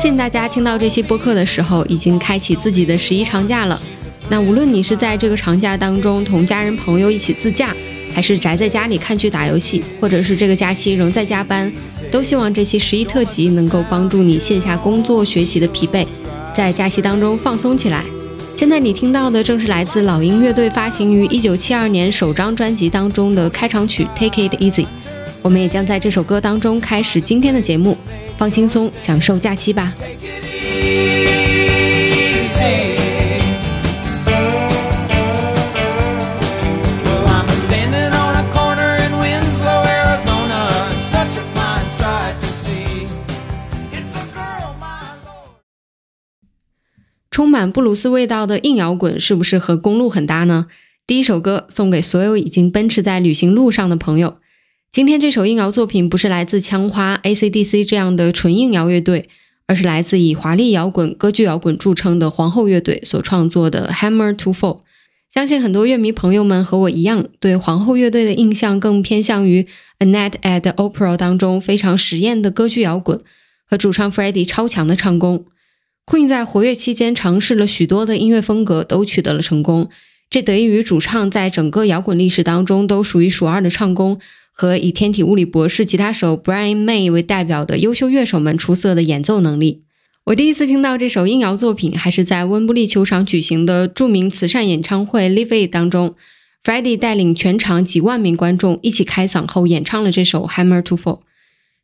信大家听到这期播客的时候，已经开启自己的十一长假了。那无论你是在这个长假当中同家人朋友一起自驾，还是宅在家里看剧打游戏，或者是这个假期仍在加班，都希望这期十一特辑能够帮助你卸下工作学习的疲惫，在假期当中放松起来。现在你听到的正是来自老鹰乐队发行于一九七二年首张专辑当中的开场曲《Take It Easy》。我们也将在这首歌当中开始今天的节目，放轻松，享受假期吧。充满布鲁斯味道的硬摇滚是不是和公路很搭呢？第一首歌送给所有已经奔驰在旅行路上的朋友。今天这首硬摇作品不是来自枪花、AC/DC 这样的纯硬摇乐队，而是来自以华丽摇滚、歌剧摇滚著称的皇后乐队所创作的《Hammer to Fall》。相信很多乐迷朋友们和我一样，对皇后乐队的印象更偏向于《A Night at the Opera》当中非常实验的歌剧摇滚和主唱 Freddie 超强的唱功。Queen 在活跃期间尝试了许多的音乐风格，都取得了成功。这得益于主唱在整个摇滚历史当中都数一数二的唱功。和以天体物理博士吉他手 Brian May 为代表的优秀乐手们出色的演奏能力。我第一次听到这首音摇作品，还是在温布利球场举行的著名慈善演唱会 Live It 当中，Freddie 带领全场几万名观众一起开嗓后演唱了这首 Hammer to Fall。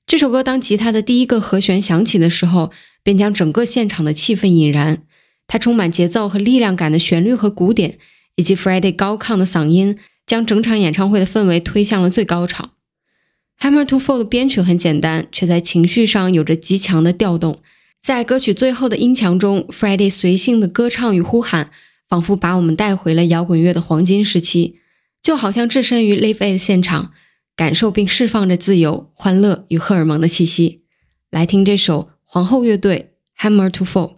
这首歌当吉他的第一个和弦响起的时候，便将整个现场的气氛引燃。它充满节奏和力量感的旋律和鼓点，以及 Freddie 高亢的嗓音。将整场演唱会的氛围推向了最高潮。《Hammer to Fall》的编曲很简单，却在情绪上有着极强的调动。在歌曲最后的音墙中，Freddie 随性的歌唱与呼喊，仿佛把我们带回了摇滚乐的黄金时期，就好像置身于 Live Aid 现场，感受并释放着自由、欢乐与荷尔蒙的气息。来听这首皇后乐队《Hammer to Fall》。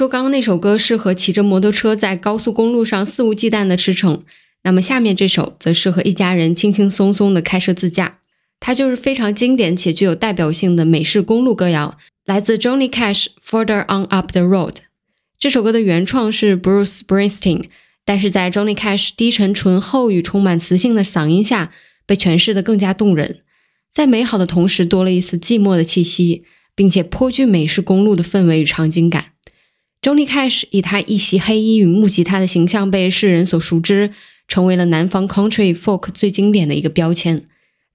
说刚刚那首歌适合骑着摩托车在高速公路上肆无忌惮的驰骋，那么下面这首则适合一家人轻轻松松的开车自驾。它就是非常经典且具有代表性的美式公路歌谣，来自 Johnny Cash，《Further On Up the Road》。这首歌的原创是 Bruce Springsteen，但是在 Johnny Cash 低沉醇厚与充满磁性的嗓音下，被诠释的更加动人。在美好的同时，多了一丝寂寞的气息，并且颇具美式公路的氛围与场景感。Johnny Cash 以他一袭黑衣与木吉他的形象被世人所熟知，成为了南方 Country Folk 最经典的一个标签。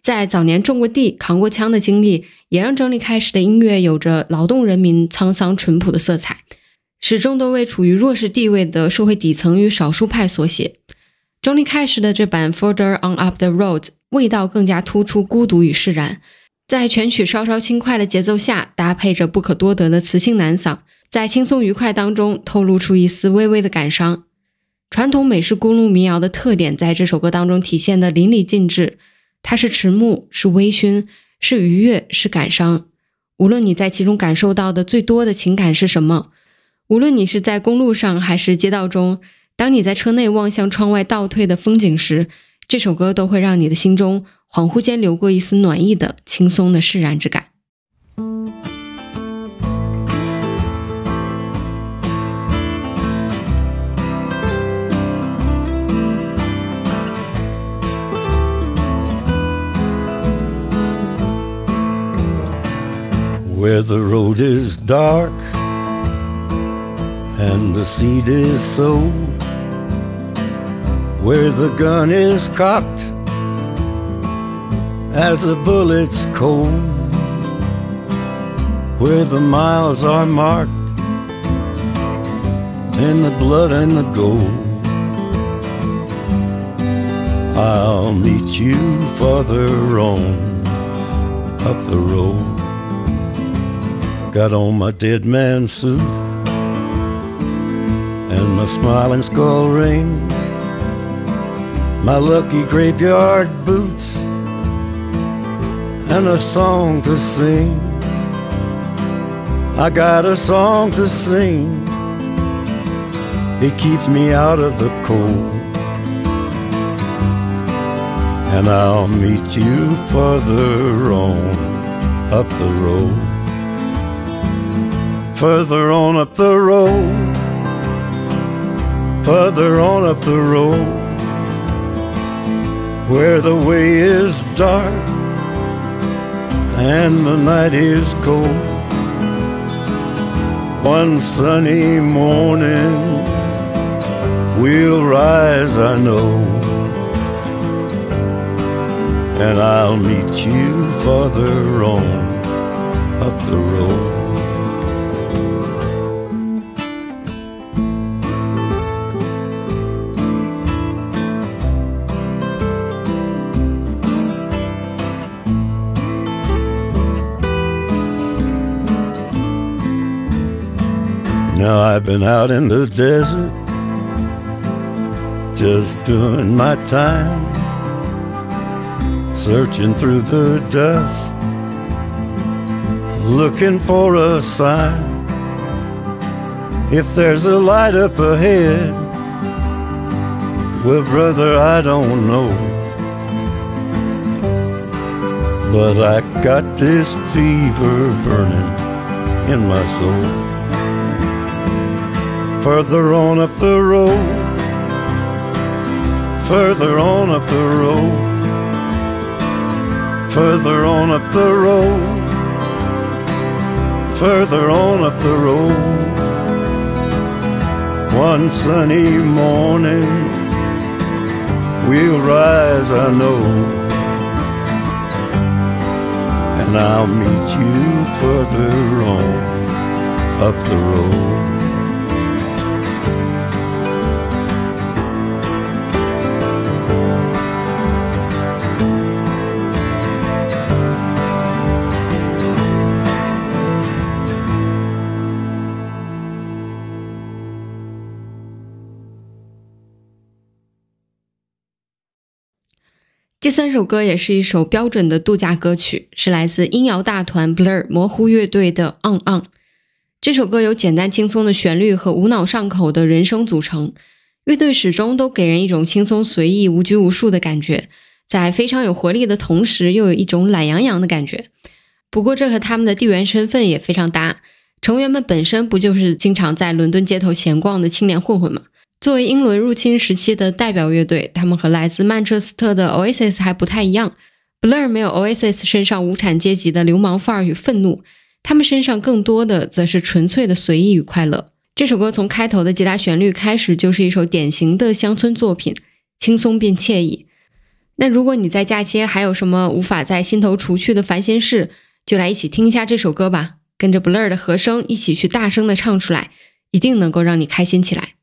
在早年种过地、扛过枪的经历，也让 Johnny Cash 的音乐有着劳动人民沧桑淳朴的色彩，始终都为处于弱势地位的社会底层与少数派所写。Johnny Cash 的这版 Further On Up the Road 味道更加突出孤独与释然，在全曲稍稍轻快的节奏下，搭配着不可多得的磁性男嗓。在轻松愉快当中透露出一丝微微的感伤，传统美式公路民谣的特点在这首歌当中体现的淋漓尽致。它是迟暮，是微醺，是愉悦，是感伤。无论你在其中感受到的最多的情感是什么，无论你是在公路上还是街道中，当你在车内望向窗外倒退的风景时，这首歌都会让你的心中恍惚间流过一丝暖意的轻松的释然之感。Where the road is dark and the seed is sown, where the gun is cocked as the bullet's cold, where the miles are marked in the blood and the gold. I'll meet you farther on up the road. Got on my dead man suit and my smiling skull ring, my lucky graveyard boots, and a song to sing. I got a song to sing. It keeps me out of the cold. And I'll meet you further on up the road further on up the road, further on up the road, where the way is dark and the night is cold. One sunny morning, we'll rise, I know, and I'll meet you farther on up the road. Been out in the desert, just doing my time, searching through the dust, looking for a sign. If there's a light up ahead, well, brother, I don't know. But I got this fever burning in my soul further on up the road, further on up the road, further on up the road, further on up the road. One sunny morning, we'll rise, I know, and I'll meet you further on up the road. 第三首歌也是一首标准的度假歌曲，是来自音摇大团 Blur 模糊乐队的《On On》。这首歌由简单轻松的旋律和无脑上口的人声组成，乐队始终都给人一种轻松随意、无拘无束的感觉，在非常有活力的同时，又有一种懒洋洋的感觉。不过，这和他们的地缘身份也非常搭，成员们本身不就是经常在伦敦街头闲逛的青年混混吗？作为英伦入侵时期的代表乐队，他们和来自曼彻斯特的 Oasis 还不太一样。Blur 没有 Oasis 身上无产阶级的流氓范儿与愤怒，他们身上更多的则是纯粹的随意与快乐。这首歌从开头的吉他旋律开始，就是一首典型的乡村作品，轻松便惬意。那如果你在假期还有什么无法在心头除去的烦心事，就来一起听一下这首歌吧，跟着 Blur 的和声一起去大声的唱出来，一定能够让你开心起来。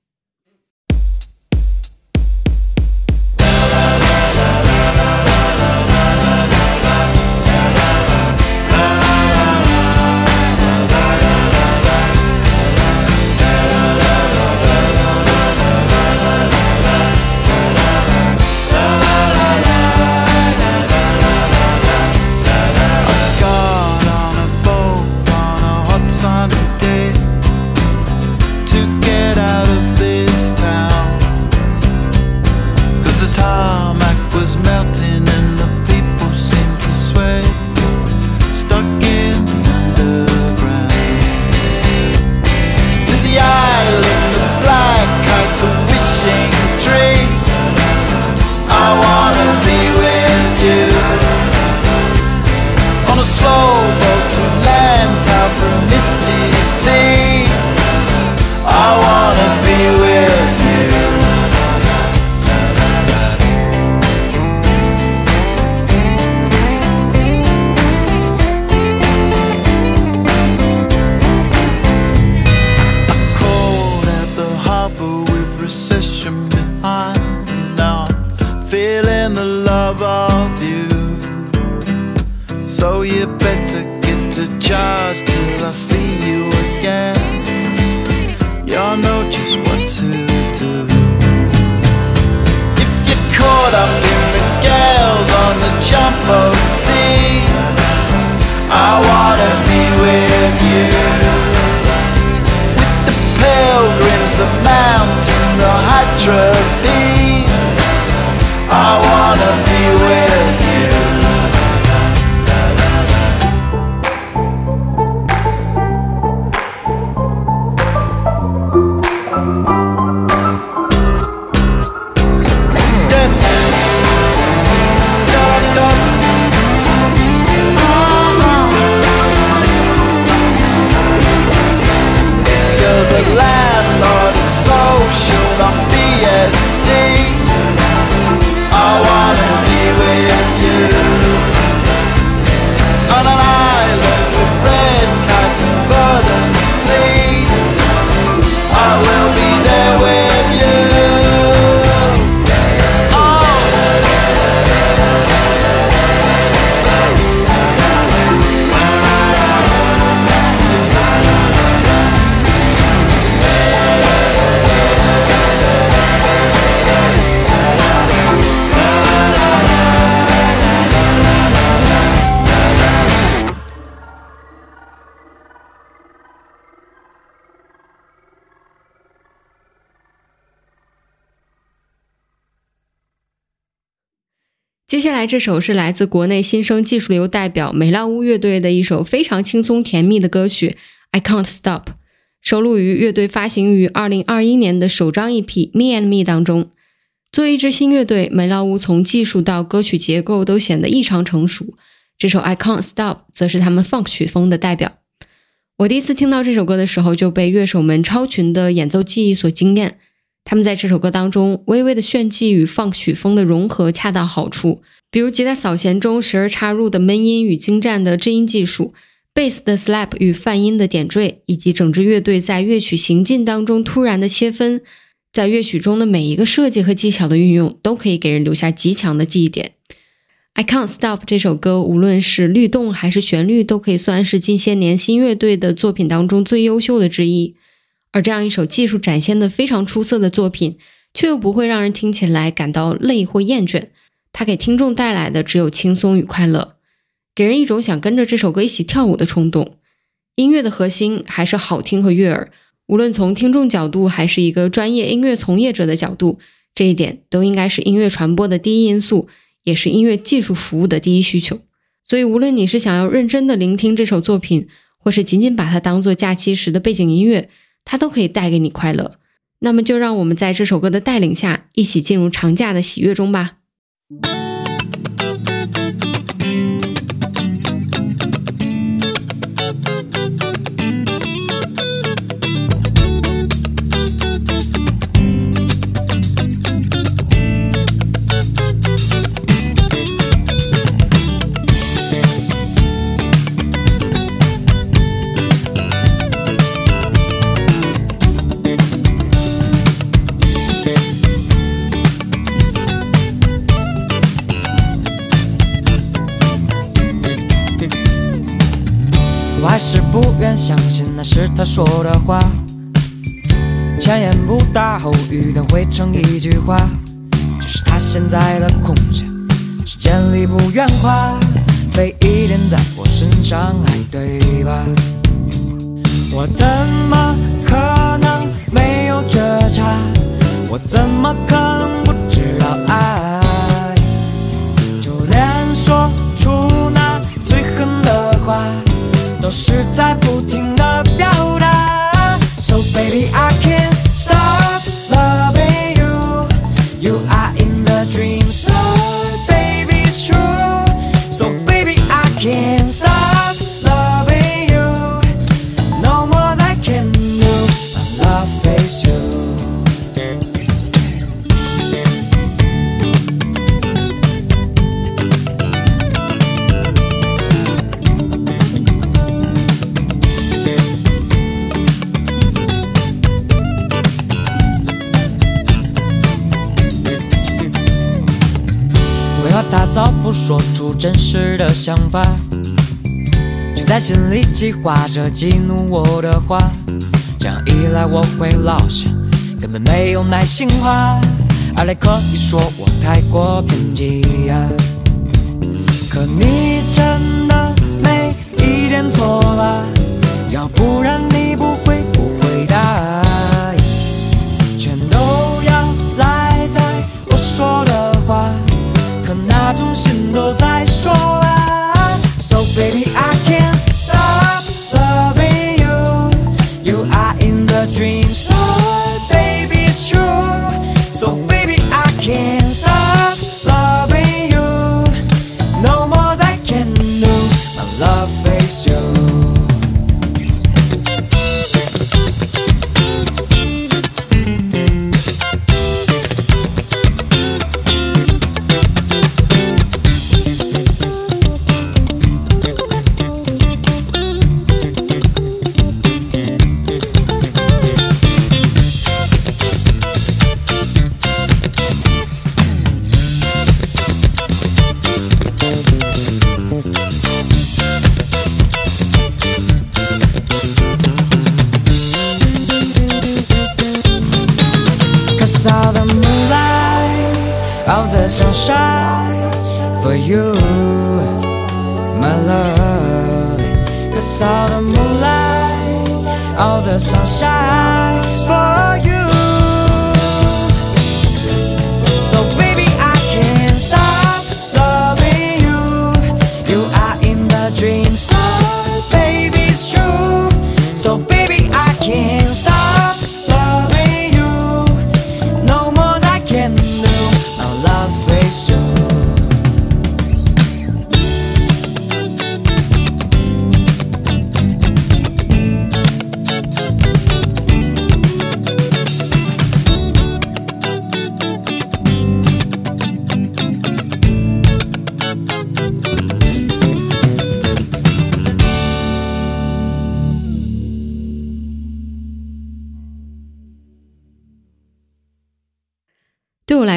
接下来这首是来自国内新生技术流代表美浪屋乐队的一首非常轻松甜蜜的歌曲《I Can't Stop》，收录于乐队发行于2021年的首张 EP《Me and Me》当中。作为一支新乐队，美浪屋从技术到歌曲结构都显得异常成熟。这首《I Can't Stop》则是他们 funk 曲风的代表。我第一次听到这首歌的时候，就被乐手们超群的演奏技艺所惊艳。他们在这首歌当中微微的炫技与放曲风的融合恰到好处，比如吉他扫弦中时而插入的闷音与精湛的制音技术，贝斯的 slap 与泛音的点缀，以及整支乐队在乐曲行进当中突然的切分，在乐曲中的每一个设计和技巧的运用，都可以给人留下极强的记忆点。I Can't Stop 这首歌，无论是律动还是旋律，都可以算是近些年新乐队的作品当中最优秀的之一。而这样一首技术展现的非常出色的作品，却又不会让人听起来感到累或厌倦。它给听众带来的只有轻松与快乐，给人一种想跟着这首歌一起跳舞的冲动。音乐的核心还是好听和悦耳，无论从听众角度还是一个专业音乐从业者的角度，这一点都应该是音乐传播的第一因素，也是音乐技术服务的第一需求。所以，无论你是想要认真的聆听这首作品，或是仅仅把它当做假期时的背景音乐，它都可以带给你快乐。那么，就让我们在这首歌的带领下，一起进入长假的喜悦中吧。愿相信那是他说的话，前言不搭后语，但汇成一句话，就是他现在的空间，时间里不圆滑，非一点在我身上还对吧？我怎么可能没有觉察？我怎么可能不知道爱？就连说出那最狠的话。都是在不想法，却在心里计划着激怒我的话。这样一来我会落下，根本没有耐心话。二来可以说我太过偏激呀、可你真的没一点错吧？要不然你不会不回答，全都要赖在我说的话。可那种心都在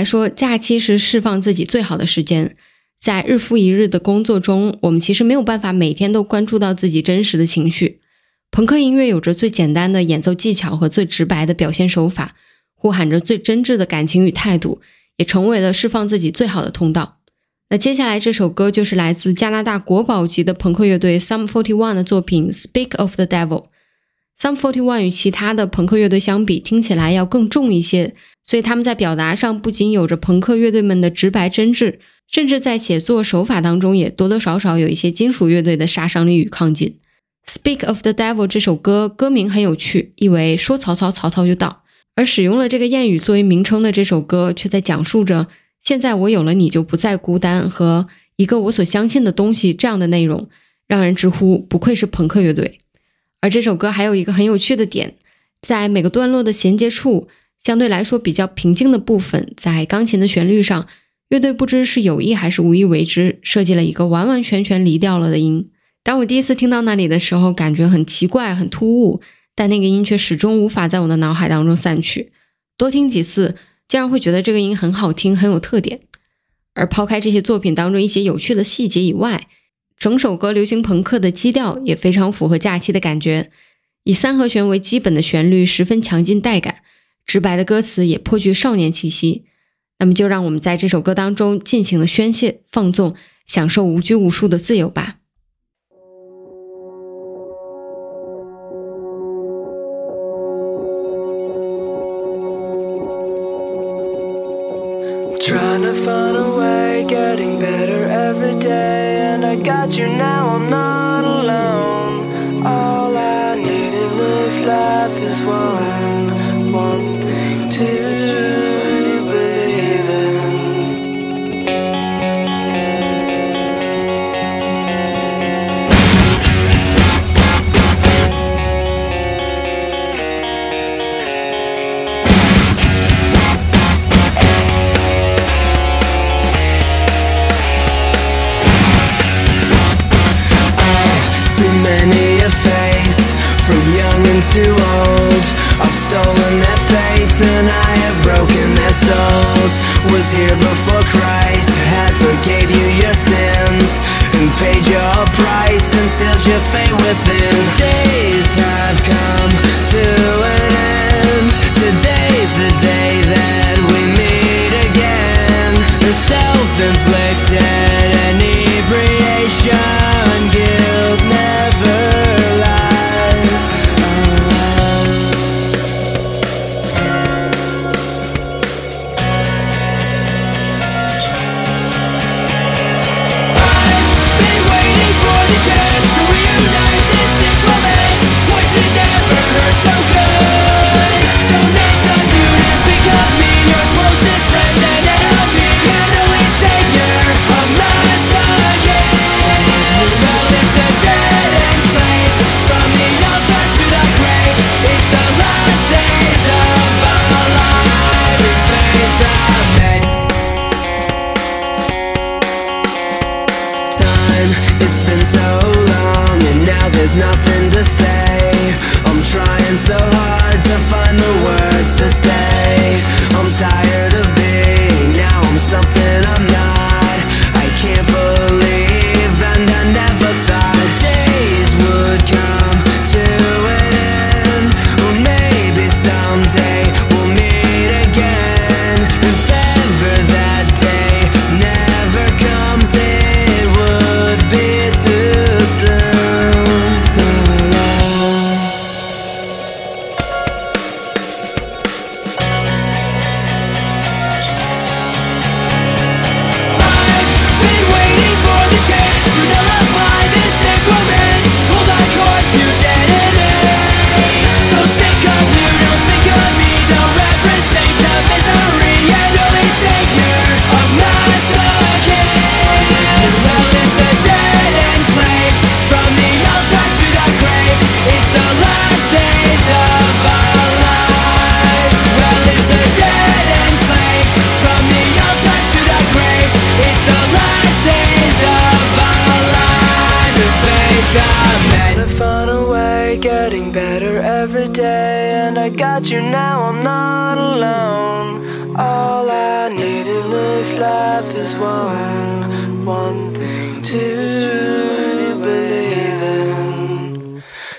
说，假期是释放自己最好的时间。在日复一日的工作中，我们其实没有办法每天都关注到自己真实的情绪。朋克音乐有着最简单的演奏技巧和最直白的表现手法，呼喊着最真挚的感情与态度，也成为了释放自己最好的通道。那接下来这首歌就是来自加拿大国宝级的朋克乐队 Sum Forty One 的作品《Speak of the Devil》。Sum Forty One 与其他的朋克乐队相比，听起来要更重一些，所以他们在表达上不仅有着朋克乐队们的直白真挚，甚至在写作手法当中也多多少少有一些金属乐队的杀伤力与亢劲。《Speak of the Devil》这首歌歌名很有趣，意为说曹操，曹操就到。而使用了这个谚语作为名称的这首歌，却在讲述着。现在我有了你就不再孤单和一个我所相信的东西这样的内容，让人直呼不愧是朋克乐队。而这首歌还有一个很有趣的点，在每个段落的衔接处，相对来说比较平静的部分，在钢琴的旋律上，乐队不知是有意还是无意为之，设计了一个完完全全离掉了的音。当我第一次听到那里的时候，感觉很奇怪、很突兀，但那个音却始终无法在我的脑海当中散去。多听几次。竟然会觉得这个音很好听，很有特点。而抛开这些作品当中一些有趣的细节以外，整首歌流行朋克的基调也非常符合假期的感觉。以三和弦为基本的旋律十分强劲带感，直白的歌词也颇具少年气息。那么就让我们在这首歌当中尽情的宣泄、放纵，享受无拘无束的自由吧。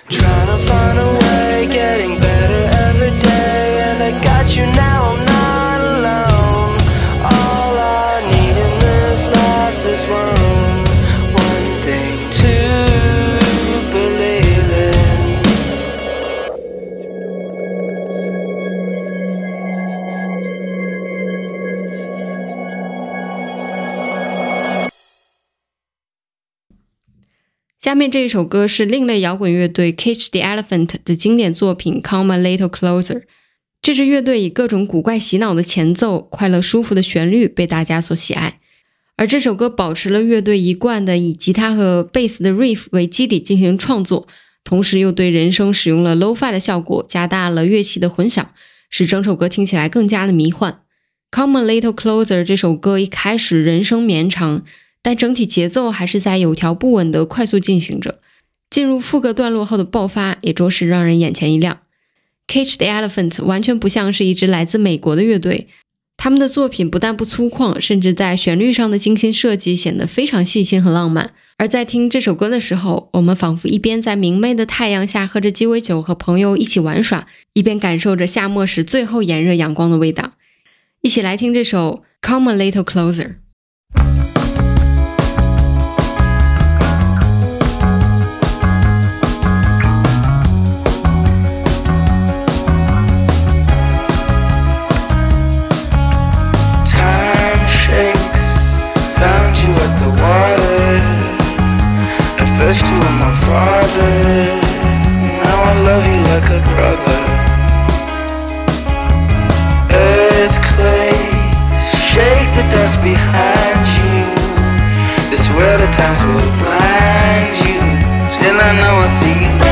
Trying to find a way, 下面这一首歌是另类摇滚乐队 Cage the Elephant 的经典作品《Come a Little Closer》。这支乐队以各种古怪洗脑的前奏、快乐舒服的旋律被大家所喜爱，而这首歌保持了乐队一贯的以吉他和贝斯的 riff 为基底进行创作，同时又对人声使用了 low-fi 的效果，加大了乐器的混响，使整首歌听起来更加的迷幻。《Come a Little Closer》这首歌一开始人声绵长，但整体节奏还是在有条不紊地快速进行着。进入副歌段落后的爆发，也着实让人眼前一亮。Cage the Elephant 完全不像是一支来自美国的乐队，他们的作品不但不粗犷，甚至在旋律上的精心设计显得非常细心和浪漫。而在听这首歌的时候，我们仿佛一边在明媚的太阳下喝着鸡尾酒和朋友一起玩耍，一边感受着夏末时最后炎热阳光的味道。一起来听这首《Come a Little Closer》。First you were my father, now I love you like a brother. Earthquakes shake the dust behind you. This world at times will blind you. Still I know I see you.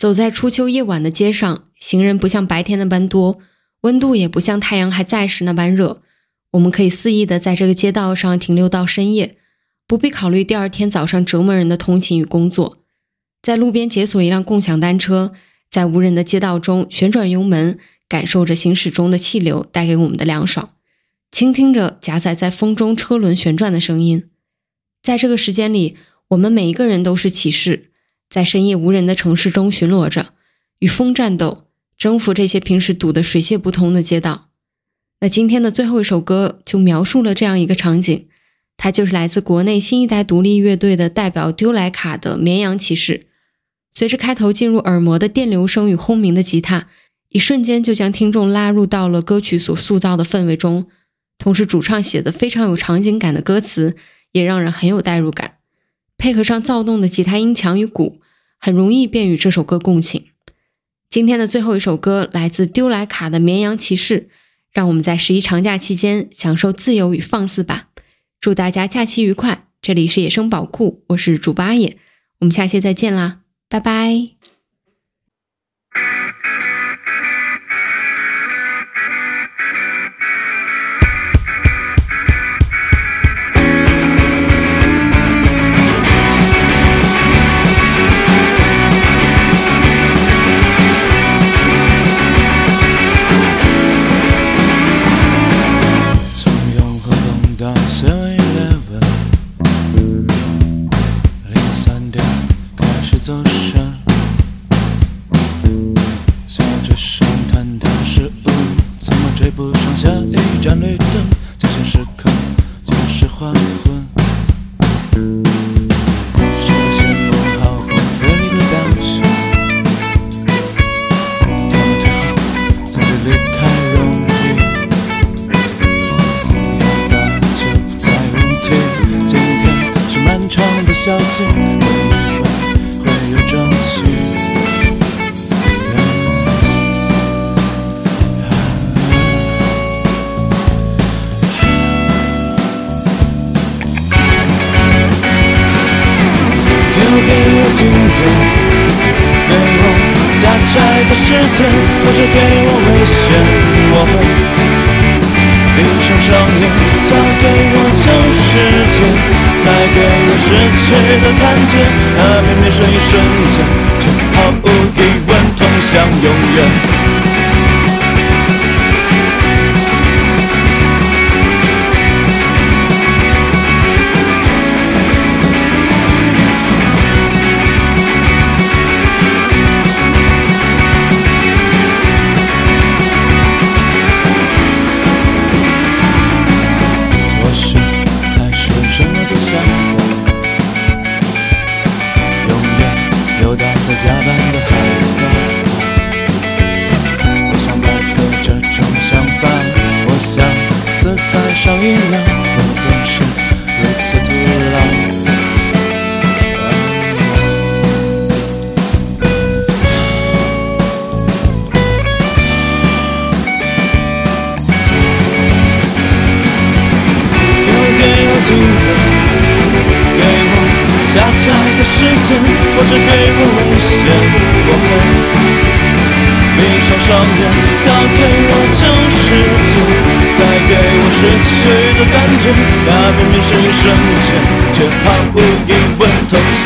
走在初秋夜晚的街上，行人不像白天那般多，温度也不像太阳还在时那般热。我们可以肆意的在这个街道上停留到深夜，不必考虑第二天早上折磨人的通勤与工作。在路边解锁一辆共享单车，在无人的街道中旋转油门，感受着行驶中的气流带给我们的凉爽，倾听着夹载在风中车轮旋转的声音。在这个时间里，我们每一个人都是骑士，在深夜无人的城市中巡逻着，与风战斗，征服这些平时堵得水泄不通的街道。那今天的最后一首歌就描述了这样一个场景，它就是来自国内新一代独立乐队的代表丢莱卡的《绵羊骑士》。随着开头进入耳膜的电流声与轰鸣的吉他，一瞬间就将听众拉入到了歌曲所塑造的氛围中。同时，主唱写的非常有场景感的歌词也让人很有代入感，配合上躁动的吉他音墙与鼓，很容易便与这首歌共情。今天的最后一首歌来自丢莱卡的《绵羊骑士》，让我们在十一长假期间享受自由与放肆吧。祝大家假期愉快！这里是野生宝库，我是主八野，我们下期再见啦，拜拜。下一站绿灯？在线时刻就是黄昏。失去的感觉。那绵绵瞬一瞬间，却毫无疑问通向永远。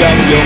明